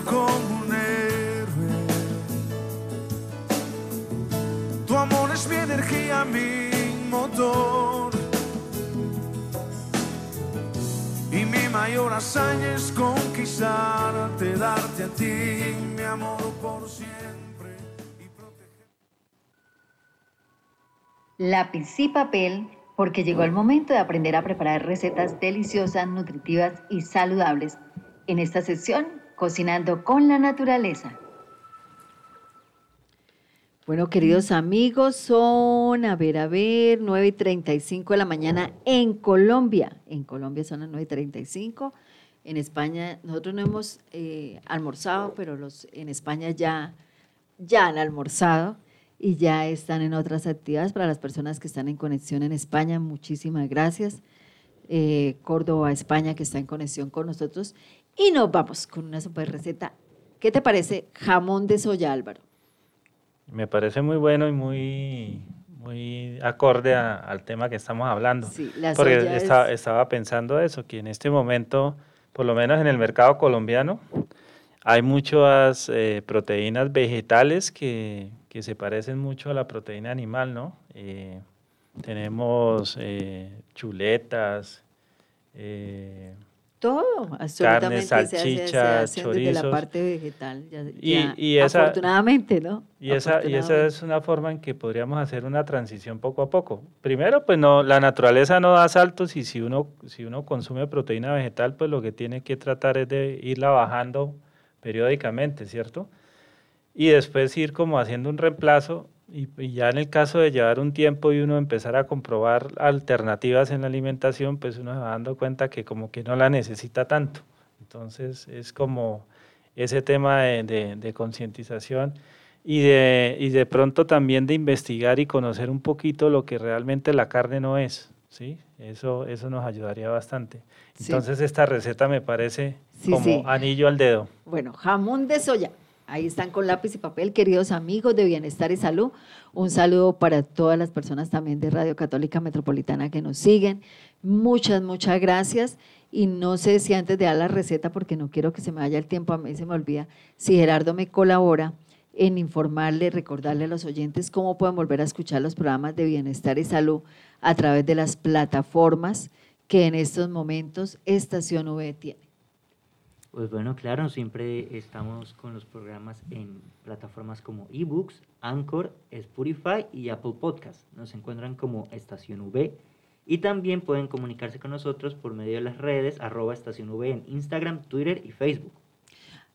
Como un héroe. Tu amor es mi energía, mi motor. Y mi mayor hazaña es conquistarte, darte a ti mi amor por siempre. Y proteger... Lápiz y papel, porque llegó el momento de aprender a preparar recetas deliciosas, nutritivas y saludables. En esta sesión Cocinando con la naturaleza. Bueno, queridos amigos, son, a ver, a ver, 9 y 35 de la mañana en Colombia. En Colombia son las 9 y 35. En España, nosotros no hemos eh, almorzado, pero los en España ya, ya han almorzado y ya están en otras actividades. Para las personas que están en conexión en España, muchísimas gracias. Eh, Córdoba, España, que está en conexión con nosotros. Y nos vamos con una super receta. ¿Qué te parece jamón de soya, Álvaro? Me parece muy bueno y muy, muy acorde a- al tema que estamos hablando. Sí, la Porque soya es- esta- estaba pensando eso, que en este momento, por lo menos en el mercado colombiano, hay muchas eh, proteínas vegetales que, que se parecen mucho a la proteína animal, ¿no? Eh, tenemos eh, chuletas, Todo, absolutamente. se hace- se desde la parte vegetal. ya- Y- ya, y esa- afortunadamente, ¿no? Y esa, y esa es una forma en que podríamos hacer una transición poco a poco. Primero, pues no, la naturaleza no da saltos y si uno, si uno consume proteína vegetal, pues lo que tiene que tratar es de irla bajando periódicamente, ¿cierto? Y después ir como haciendo un reemplazo y, y ya en el caso de llevar un tiempo y uno empezar a comprobar alternativas en la alimentación, pues uno se va dando cuenta que como que no la necesita tanto. Entonces es como ese tema de, de- de concientización y de, y de pronto también de investigar y conocer un poquito lo que realmente la carne no es, ¿sí? Eso, eso nos ayudaría bastante. Sí. Entonces esta receta me parece Sí, como sí. anillo al dedo. Bueno, jamón de soya. Ahí están con lápiz y papel, queridos amigos de Bienestar y Salud. Un saludo para todas las personas también de Radio Católica Metropolitana que nos siguen. Muchas, muchas gracias. Y no sé si antes de dar la receta, porque no quiero que se me vaya el tiempo, a mí se me olvida, si Gerardo me colabora en informarle, recordarle a los oyentes cómo pueden volver a escuchar los programas de Bienestar y Salud a través de las plataformas que en estos momentos Estación V tiene. Pues bueno, claro, siempre estamos con los programas en plataformas como eBooks, Anchor, Spotify y Apple Podcast. Nos encuentran como Estación V y también pueden comunicarse con nosotros por medio de las redes arroba Estación V en Instagram, Twitter y Facebook.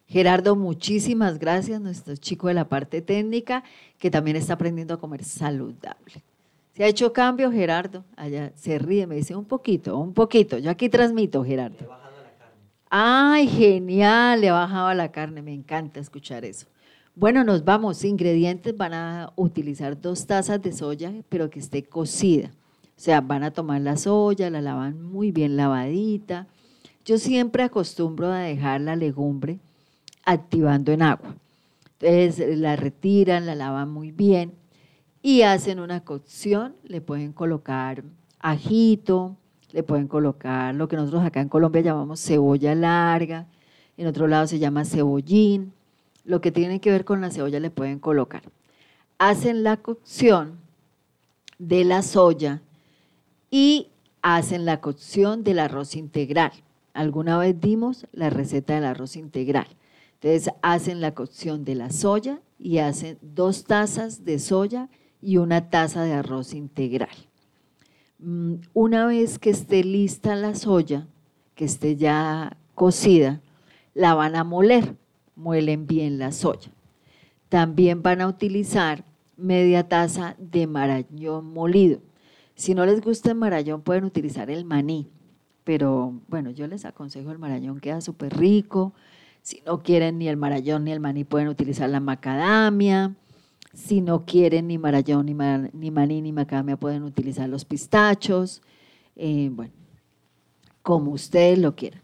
Gerardo, muchísimas gracias, nuestro chico de la parte técnica, que también está aprendiendo a comer saludable. ¿Se ha hecho cambio, Gerardo? Allá se ríe, me dice un poquito, un poquito. Yo aquí transmito, Gerardo. Ay, genial, le ha bajado a la carne, me encanta escuchar eso. Bueno, nos vamos. Ingredientes van a utilizar dos tazas de soya, pero que esté cocida. O sea, van a tomar la soya, la lavan muy bien lavadita. Yo siempre acostumbro a dejar la legumbre activando en agua. Entonces la retiran, la lavan muy bien y hacen una cocción. Le pueden colocar ajito, le pueden colocar lo que nosotros acá en Colombia llamamos cebolla larga, en otro lado se llama cebollín. Lo que tiene que ver con la cebolla le pueden colocar. Hacen la cocción de la soya y hacen la cocción del arroz integral. Alguna vez dimos la receta del arroz integral. Entonces hacen la cocción de la soya y hacen dos tazas de soya y una taza de arroz integral. Mm, Una vez que esté lista la soya, que esté ya cocida, la van a moler, muelen bien la soya. También van a utilizar media taza de marañón molido. Si no les gusta el marañón, pueden utilizar el maní, pero bueno, yo les aconsejo el marañón, queda súper rico. Si no quieren ni el marayón ni el maní, pueden utilizar la macadamia. Si no quieren ni marayón, ni, ma- ni maní, ni macadamia, pueden utilizar los pistachos. Eh, bueno, como ustedes lo quieran.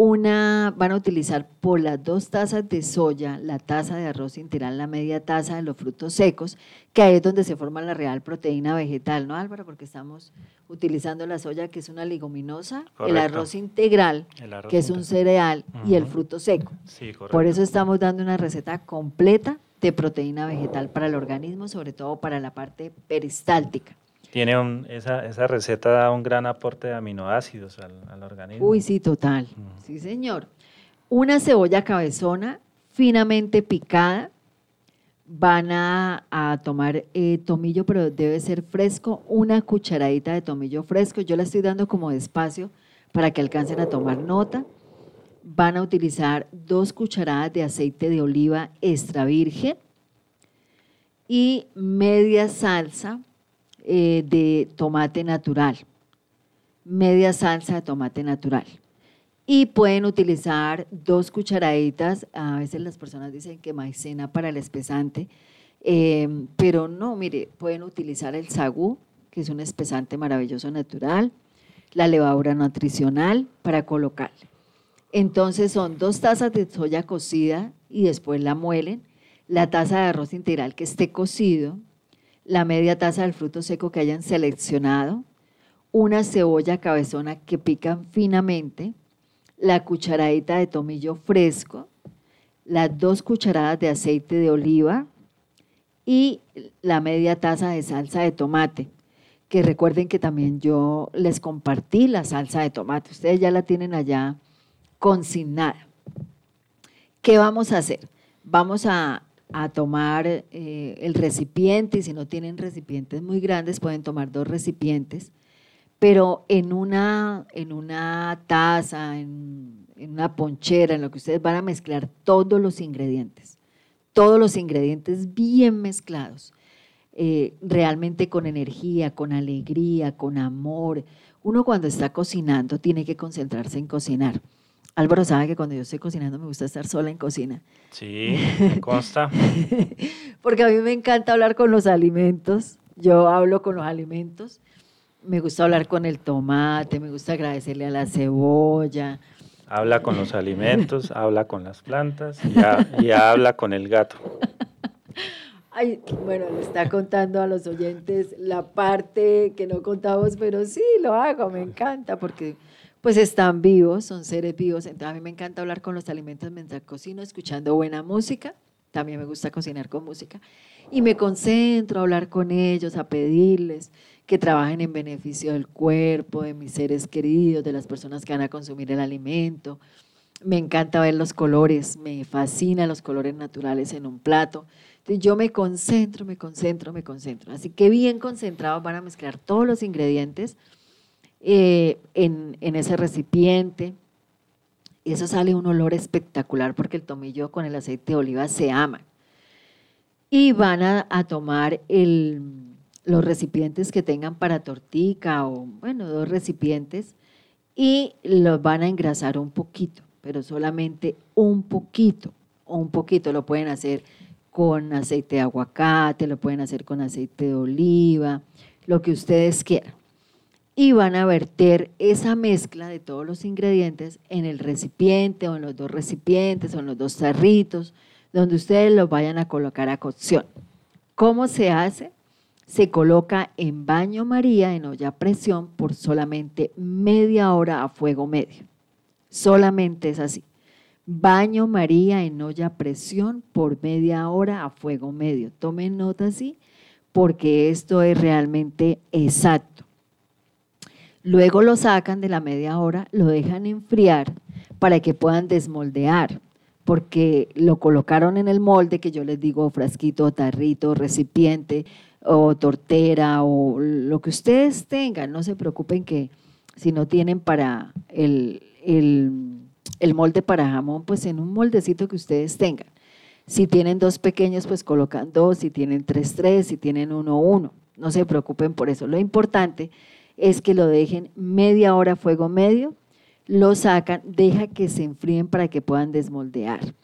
Una, van a utilizar por las dos tazas de soya, la taza de arroz integral, la media taza de los frutos secos, que ahí es donde se forma la real proteína vegetal, ¿no, Álvaro? Porque estamos utilizando la soya, que es una leguminosa, el arroz integral, El arroz que es un cereal, y el fruto seco. Sí. Por eso estamos dando una receta completa de proteína vegetal para el organismo, sobre todo para la parte peristáltica. Tiene un, esa, esa receta da un gran aporte de aminoácidos al, al organismo. Uy, sí, total. Sí, señor. Una cebolla cabezona finamente picada. Van a, a tomar eh, tomillo, pero debe ser fresco, una cucharadita de tomillo fresco. Yo la estoy dando como despacio para que alcancen a tomar nota. Van a utilizar dos cucharadas de aceite de oliva extra virgen y media salsa eh, de tomate natural media salsa de tomate natural. Y pueden utilizar dos cucharaditas, a veces las personas dicen que maicena para el espesante, eh, pero no, mire, pueden utilizar el sagú, que es un espesante maravilloso natural, la levadura nutricional para colocarle. Entonces son dos tazas de soya cocida y después la muelen, la taza de arroz integral que esté cocido, la media taza del fruto seco que hayan seleccionado, una cebolla cabezona que pican finamente, la cucharadita de tomillo fresco, las dos cucharadas de aceite de oliva y la media taza de salsa de tomate. Que recuerden que también yo les compartí la salsa de tomate. Ustedes ya la tienen allá consignada. ¿Qué vamos a hacer? Vamos a, tomar eh, el recipiente y si no tienen recipientes muy grandes pueden tomar dos recipientes pero en una, en una taza, en, una ponchera, en lo que ustedes van a mezclar todos los ingredientes, todos los ingredientes bien mezclados, eh, realmente con energía, con alegría, con amor. Uno cuando está cocinando tiene que concentrarse en cocinar. Álvaro sabe que cuando yo estoy cocinando me gusta estar sola en cocina. Sí, me consta. Porque a mí me encanta hablar con los alimentos. Yo hablo con los alimentos me gusta hablar con el tomate, me gusta agradecerle a la cebolla. Habla con los alimentos, habla con las plantas y, habla con el gato. Ay, bueno, le está contando a los oyentes la parte que no contamos, pero sí, lo hago, me encanta porque pues están vivos, son seres vivos. Entonces a mí me encanta hablar con los alimentos mientras cocino, escuchando buena música. También me gusta cocinar con música. Y me concentro a hablar con ellos, a pedirles que trabajen en beneficio del cuerpo, de mis seres queridos, de las personas que van a consumir el alimento. Me encanta ver los colores, me fascinan los colores naturales en un plato. Entonces yo me concentro, me concentro, me concentro. Así que bien concentrados van a mezclar todos los ingredientes eh, en, ese recipiente. Y eso sale un olor espectacular porque el tomillo con el aceite de oliva se ama. Y van a tomar los recipientes que tengan para tortica o, bueno, dos recipientes y los van a engrasar un poquito, pero solamente un poquito, un poquito. Lo pueden hacer con aceite de aguacate, lo pueden hacer con aceite de oliva, lo que ustedes quieran. Y van a verter esa mezcla de todos los ingredientes en el recipiente o en los dos recipientes o en los dos tarritos, donde ustedes los vayan a colocar a cocción. ¿Cómo se hace? se coloca en baño María en olla a presión por solamente media hora a fuego medio. Solamente es así. Baño María en olla a presión por media hora a fuego medio. Tomen nota así porque esto es realmente exacto. Luego lo sacan de la media hora, lo dejan enfriar para que puedan desmoldear, porque lo colocaron en el molde que yo les digo frasquito, tarrito, recipiente, o tortera o lo que ustedes tengan, no se preocupen que si no tienen para el, el, molde para jamón, pues en un moldecito que ustedes tengan. Si tienen dos pequeños, pues colocan dos, si tienen tres, tres, si tienen uno, uno. No se preocupen por eso. Lo importante que lo dejen media hora a fuego medio, lo sacan, deja que se enfríen para que puedan desmoldear.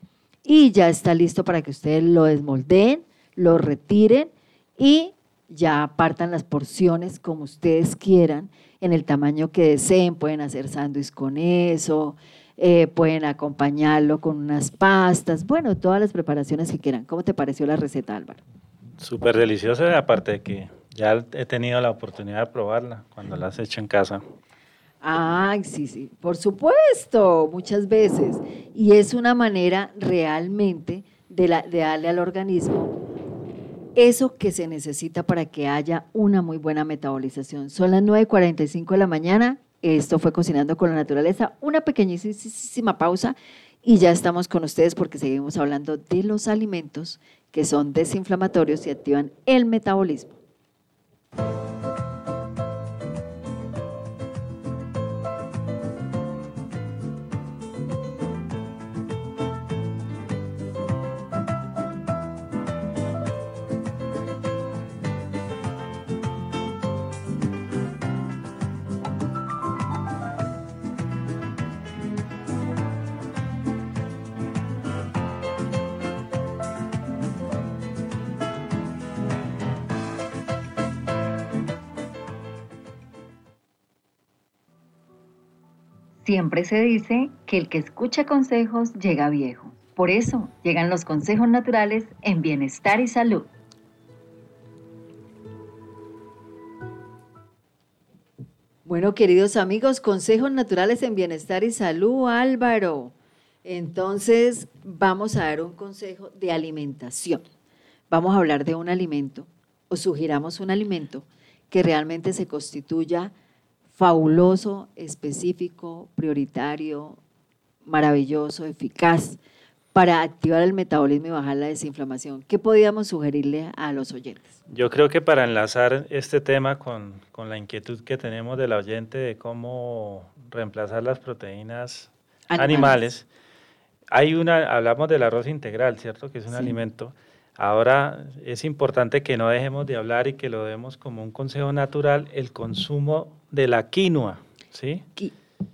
Y ya está listo para que ustedes lo desmoldeen, lo retiren y ya apartan las porciones como ustedes quieran, en el tamaño que deseen, pueden hacer sándwich con eso, eh, pueden acompañarlo con unas pastas, bueno, todas las preparaciones que quieran. ¿Cómo te pareció la receta, Álvaro? Súper deliciosa, aparte de que ya he tenido la oportunidad de probarla cuando la has hecho en casa. Ay, sí, sí, por supuesto, muchas veces. Y es una manera realmente de, de darle al organismo eso que se necesita para que haya una muy buena metabolización. Son las 9.45 de la mañana. Esto fue Cocinando con la Naturaleza. Una pequeñísima pausa y ya estamos con ustedes porque seguimos hablando de los alimentos que son desinflamatorios y activan el metabolismo. Thank you. Siempre se dice que el que escucha consejos llega viejo. Por eso llegan los consejos naturales en bienestar y salud. Bueno, queridos amigos, consejos naturales en bienestar y salud, Álvaro. Entonces, vamos a dar un consejo de alimentación. Vamos a hablar de un alimento o sugiramos un alimento que realmente se constituya fabuloso, específico, prioritario, maravilloso, eficaz para activar el metabolismo y bajar la desinflamación. ¿Qué podríamos sugerirle a los oyentes? Yo creo que para enlazar este tema con, con la inquietud que tenemos del oyente de cómo reemplazar las proteínas animales, animales hay una, hablamos del arroz integral, ¿cierto? Que es un sí. alimento. Ahora es importante que no dejemos de hablar y que lo demos como un consejo natural, el consumo de la quinoa, ¿sí?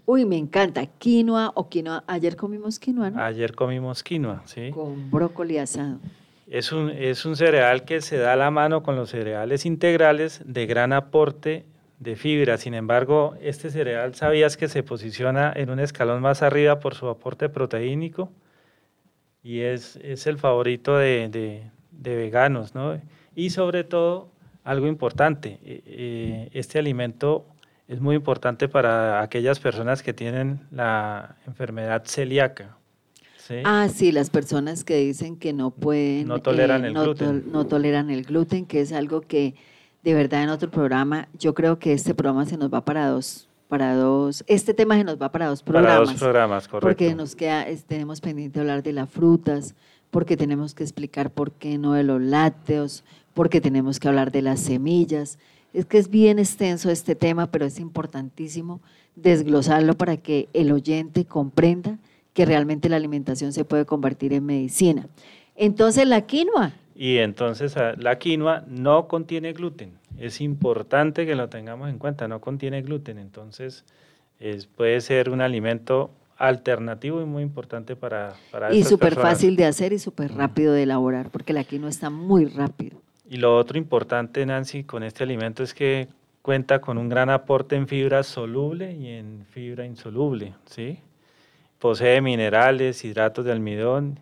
Uy, me encanta. Quinoa o quinoa. Ayer comimos quinoa, ¿no? Ayer comimos quinoa, sí. Con brócoli asado. Es un, es un cereal que se da a la mano con los cereales integrales de gran aporte de fibra. Sin embargo, este cereal, ¿sabías que se posiciona en un escalón más arriba por su aporte proteínico? Y es, es el favorito de, de, de, veganos, ¿no? Y sobre todo, algo importante, eh, este alimento es muy importante para aquellas personas que tienen la enfermedad celíaca. ¿sí? Ah, sí, las personas que dicen que no pueden... No toleran eh, el no gluten. To no toleran el gluten, que es algo que de verdad en otro programa, yo creo que este programa se nos va para dos, para dos, este tema se nos va para dos programas. Para dos programas, correcto. Porque nos queda, tenemos pendiente hablar de las frutas, porque tenemos que explicar por qué no de los lácteos, porque tenemos que hablar de las semillas. Es que es bien extenso este tema, pero es importantísimo desglosarlo para que el oyente comprenda que realmente la alimentación se puede convertir en medicina. Entonces, la quinoa. Y entonces la quinoa no contiene gluten. Es importante que lo tengamos en cuenta, no contiene gluten. Entonces, es, puede ser un alimento alternativo y muy importante para, para Y súper fácil de hacer y súper rápido de elaborar, porque la quinoa está muy rápido. Y lo otro importante, Nancy, con este alimento es que cuenta con un gran aporte en fibra soluble y en fibra insoluble, ¿sí? Posee minerales, hidratos de almidón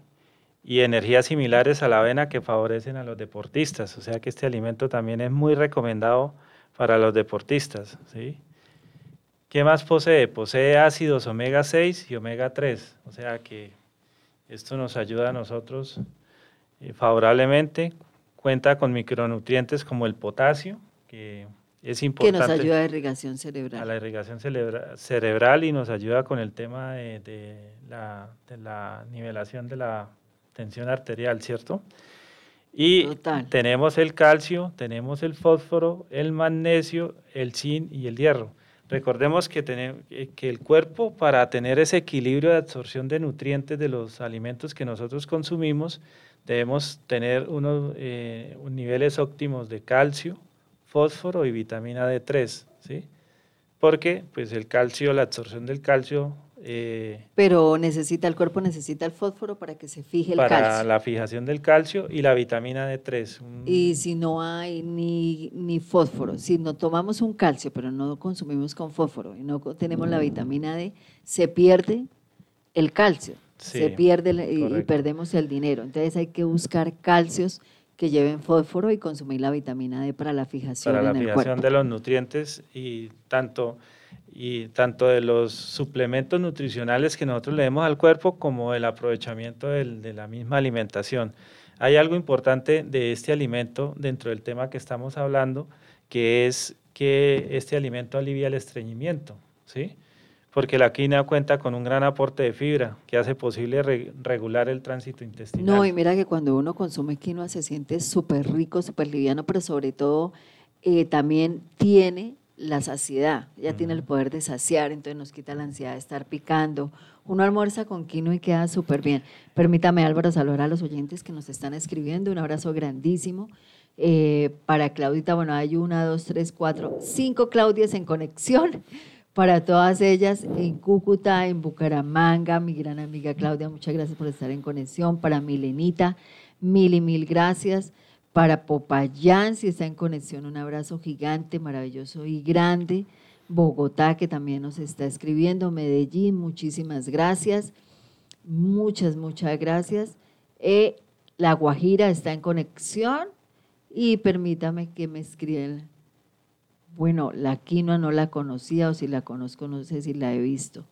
y energías similares a la avena que favorecen a los deportistas. O sea que este alimento también es muy recomendado para los deportistas, ¿sí? ¿Qué más posee? Posee ácidos omega 6 y omega 3. O sea que esto nos ayuda a nosotros eh, favorablemente cuenta con micronutrientes como el potasio, que es importante. Que nos ayuda a la irrigación cerebral. A la irrigación cerebra cerebral y nos ayuda con el tema de, de, la, de, la, nivelación de la tensión arterial, ¿cierto? Y Total. tenemos el calcio, tenemos el fósforo, el magnesio, el zinc y el hierro. Recordemos que, tenemos, que el cuerpo, para tener ese equilibrio de absorción de nutrientes de los alimentos que nosotros consumimos, debemos tener unos eh, niveles óptimos de calcio, fósforo y vitamina D3, ¿sí? Porque pues el calcio, la absorción del calcio... Eh, Pero necesita, el cuerpo necesita el fósforo para que se fije el para calcio. Para la fijación del calcio y la vitamina D3. Un... Y si no hay ni, ni fósforo, si no tomamos un calcio pero no consumimos con fósforo y no tenemos la vitamina D, se pierde el calcio. Sí, se pierde y, y, perdemos el dinero. Entonces hay que buscar calcios que lleven fósforo y consumir la vitamina D para la fijación. Para la en fijación el cuerpo. de los nutrientes y tanto, y tanto de los suplementos nutricionales que nosotros le demos al cuerpo como el aprovechamiento del, de la misma alimentación. Hay algo importante de este alimento dentro del tema que estamos hablando, que es que este alimento alivia el estreñimiento, ¿sí? Porque la quinoa cuenta con un gran aporte de fibra que hace posible re regular el tránsito intestinal. No, y mira que cuando uno consume quinoa se siente súper rico, súper liviano, pero sobre todo eh, también tiene la saciedad, ya uh -huh. tiene el poder de saciar, entonces nos quita la ansiedad de estar picando. Uno almuerza con quinoa y queda súper bien. Permítame, Álvaro, saludar a los oyentes que nos están escribiendo. Un abrazo grandísimo. Eh, para Claudita, bueno, hay una, dos, tres, cuatro, cinco Claudias en conexión para todas ellas en Cúcuta, en Bucaramanga, mi gran amiga Claudia, muchas gracias por estar en conexión, para Milenita, mil y mil gracias, para Popayán, si está en conexión, un abrazo gigante, maravilloso y grande, Bogotá, que también nos está escribiendo, Medellín, muchísimas gracias. Muchas, muchas gracias. Eh, la Guajira está en conexión y permítame que me escriban. Bueno, la quinoa no la conocía o si la conozco no sé si la he visto.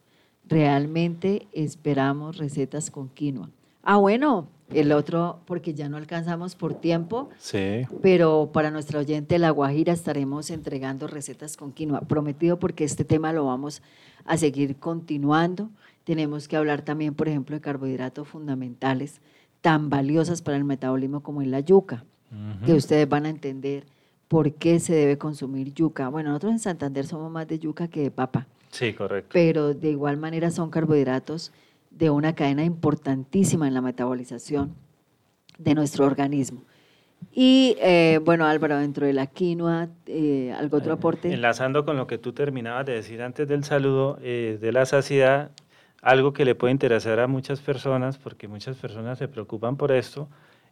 Realmente esperamos recetas con quinoa. Ah, bueno, el otro, porque ya no alcanzamos por tiempo, Sí. pero para nuestra oyente La Guajira estaremos entregando recetas con quinoa. Prometido porque este tema lo vamos a seguir continuando. Tenemos que hablar también, por ejemplo, de carbohidratos fundamentales tan valiosas para el metabolismo como es la yuca, que ustedes van a entender por qué se debe consumir yuca. Bueno, nosotros en Santander somos más de yuca que de papa Sí, correcto. pero de igual manera son carbohidratos de una cadena importantísima en la metabolización de nuestro organismo. Y eh, bueno, Álvaro, dentro de la quinoa, eh, ¿algo otro aporte? Enlazando con lo que tú terminabas de decir antes del saludo, eh, de la saciedad, algo que le puede interesar a muchas personas, porque muchas personas se preocupan por esto,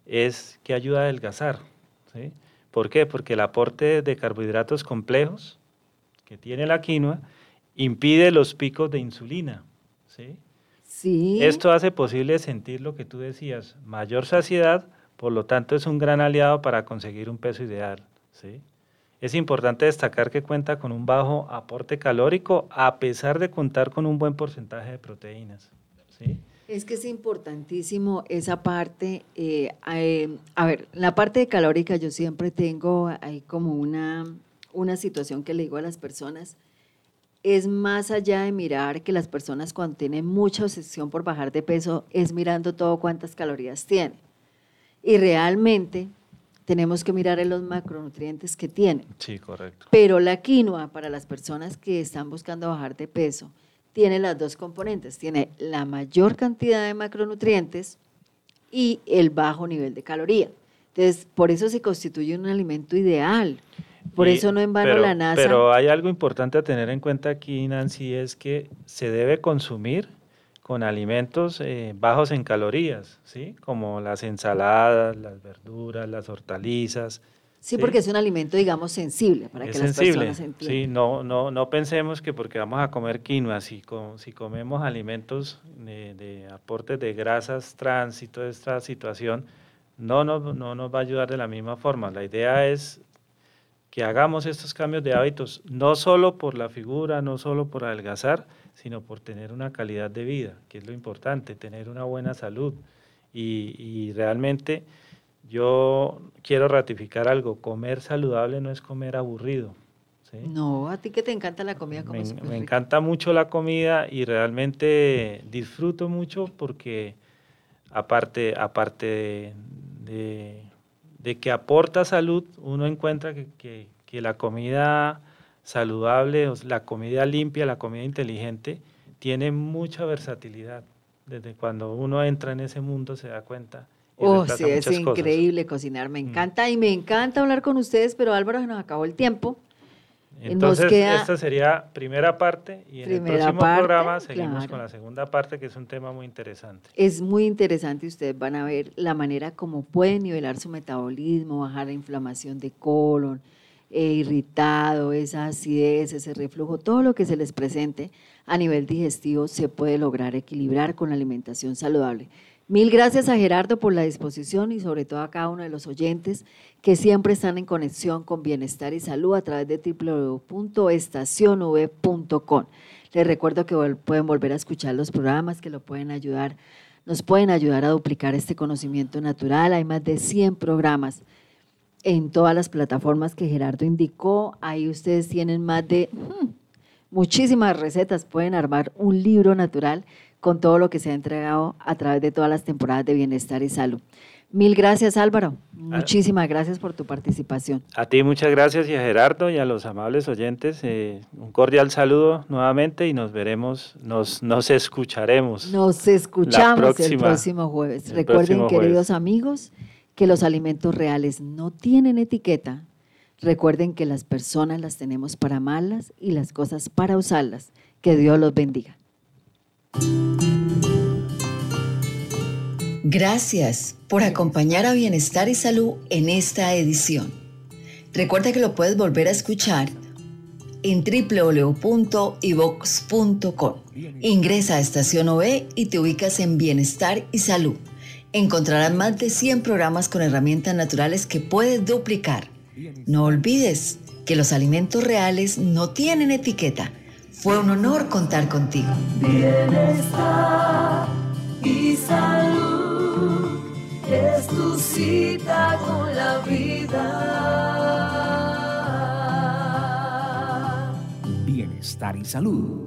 es que ayuda a adelgazar. ¿sí? ¿Por qué? Porque el aporte de carbohidratos complejos que tiene la quinoa impide los picos de insulina. ¿sí? Sí. Esto hace posible sentir lo que tú decías, mayor saciedad, por lo tanto es un gran aliado para conseguir un peso ideal. ¿sí? Es importante destacar que cuenta con un bajo aporte calórico a pesar de contar con un buen porcentaje de proteínas. ¿sí? Es que es importantísimo esa parte. eh, eh, a ver, la parte calórica yo siempre tengo ahí como una, una situación que le digo a las personas. Es más allá de mirar que las personas cuando tienen mucha obsesión por bajar de peso, es mirando todo cuántas calorías tiene. Y realmente tenemos que mirar en los macronutrientes que tiene. Sí, correcto. Pero la quinoa, para las personas que están buscando bajar de peso, tiene las dos componentes. Tiene la mayor cantidad de macronutrientes y el bajo nivel de caloría. Entonces, por eso se constituye un alimento ideal. Por Y- eso no en vano pero, la NASA. Pero hay algo importante a tener en cuenta aquí, Nancy, es que se debe consumir con alimentos eh, bajos en calorías, ¿sí? Como las ensaladas, las verduras, las hortalizas. Sí, porque es un alimento, digamos, sensible para es que las sensible, personas entiendan. sí, no, no, no pensemos que porque vamos a comer quinoa, si, co- si comemos alimentos de, de aportes de grasas trans y toda esta situación, no, no, no nos va a ayudar de la misma forma. La idea es que hagamos estos cambios de hábitos, no solo por la figura, no solo por adelgazar, sino por tener una calidad de vida, que es lo importante, tener una buena salud. Y, y realmente yo quiero ratificar algo, comer saludable no es comer aburrido. ¿sí? No, a ti que te encanta la comida, como Me, me encanta mucho la comida y realmente disfruto mucho porque aparte, aparte de, de- de que aporta salud, uno encuentra que, que- que la comida saludable, la comida limpia, la comida inteligente, tiene mucha versatilidad. Desde cuando uno entra en ese mundo se da cuenta. Oh, sí, es cosas. increíble cocinar. Me Mm. encanta y me encanta hablar con ustedes, pero Álvaro, se nos acabó el tiempo. Nos Entonces, queda- esta sería primera parte y en el próximo parte, programa seguimos claro. con la segunda parte, que es un tema muy interesante. Es muy interesante y ustedes van a ver la manera como pueden nivelar su metabolismo, bajar la inflamación de colon, eh, irritado, esa acidez, ese reflujo, todo lo que se les presente a nivel digestivo se puede lograr equilibrar con la alimentación saludable. Mil gracias a Gerardo por la disposición y sobre todo a cada uno de los oyentes que siempre están en conexión con bienestar y salud a través de www.estacionv.com. Les recuerdo que pueden volver a escuchar los programas que lo pueden ayudar, nos pueden ayudar a duplicar este conocimiento natural. Hay más de 100 programas en todas las plataformas que Gerardo indicó. Ahí ustedes tienen más de hmm, muchísimas recetas. Pueden armar un libro natural con todo lo que se ha entregado a través de todas las temporadas de bienestar y salud. Mil gracias Álvaro. Muchísimas gracias por tu participación. A ti muchas gracias y a Gerardo y a los amables oyentes. eh, un cordial saludo nuevamente y nos veremos, nos, nos escucharemos. Nos escuchamos el próximo jueves. el Recuerden, próximo jueves. queridos amigos, que los alimentos reales no tienen etiqueta. Recuerden que las personas las tenemos para amarlas y las cosas para usarlas. Que Dios los bendiga. Gracias por acompañar a Bienestar y Salud en esta edición. Recuerda que lo puedes volver a escuchar en www.ivox.com. Ingresa a Estación OE y te ubicas en Bienestar y Salud. Encontrarás más de 100 programas con herramientas naturales que puedes duplicar. No olvides que los alimentos reales no tienen etiqueta. Fue un honor contar contigo. Bienestar y salud es tu cita con la vida. Bienestar y salud.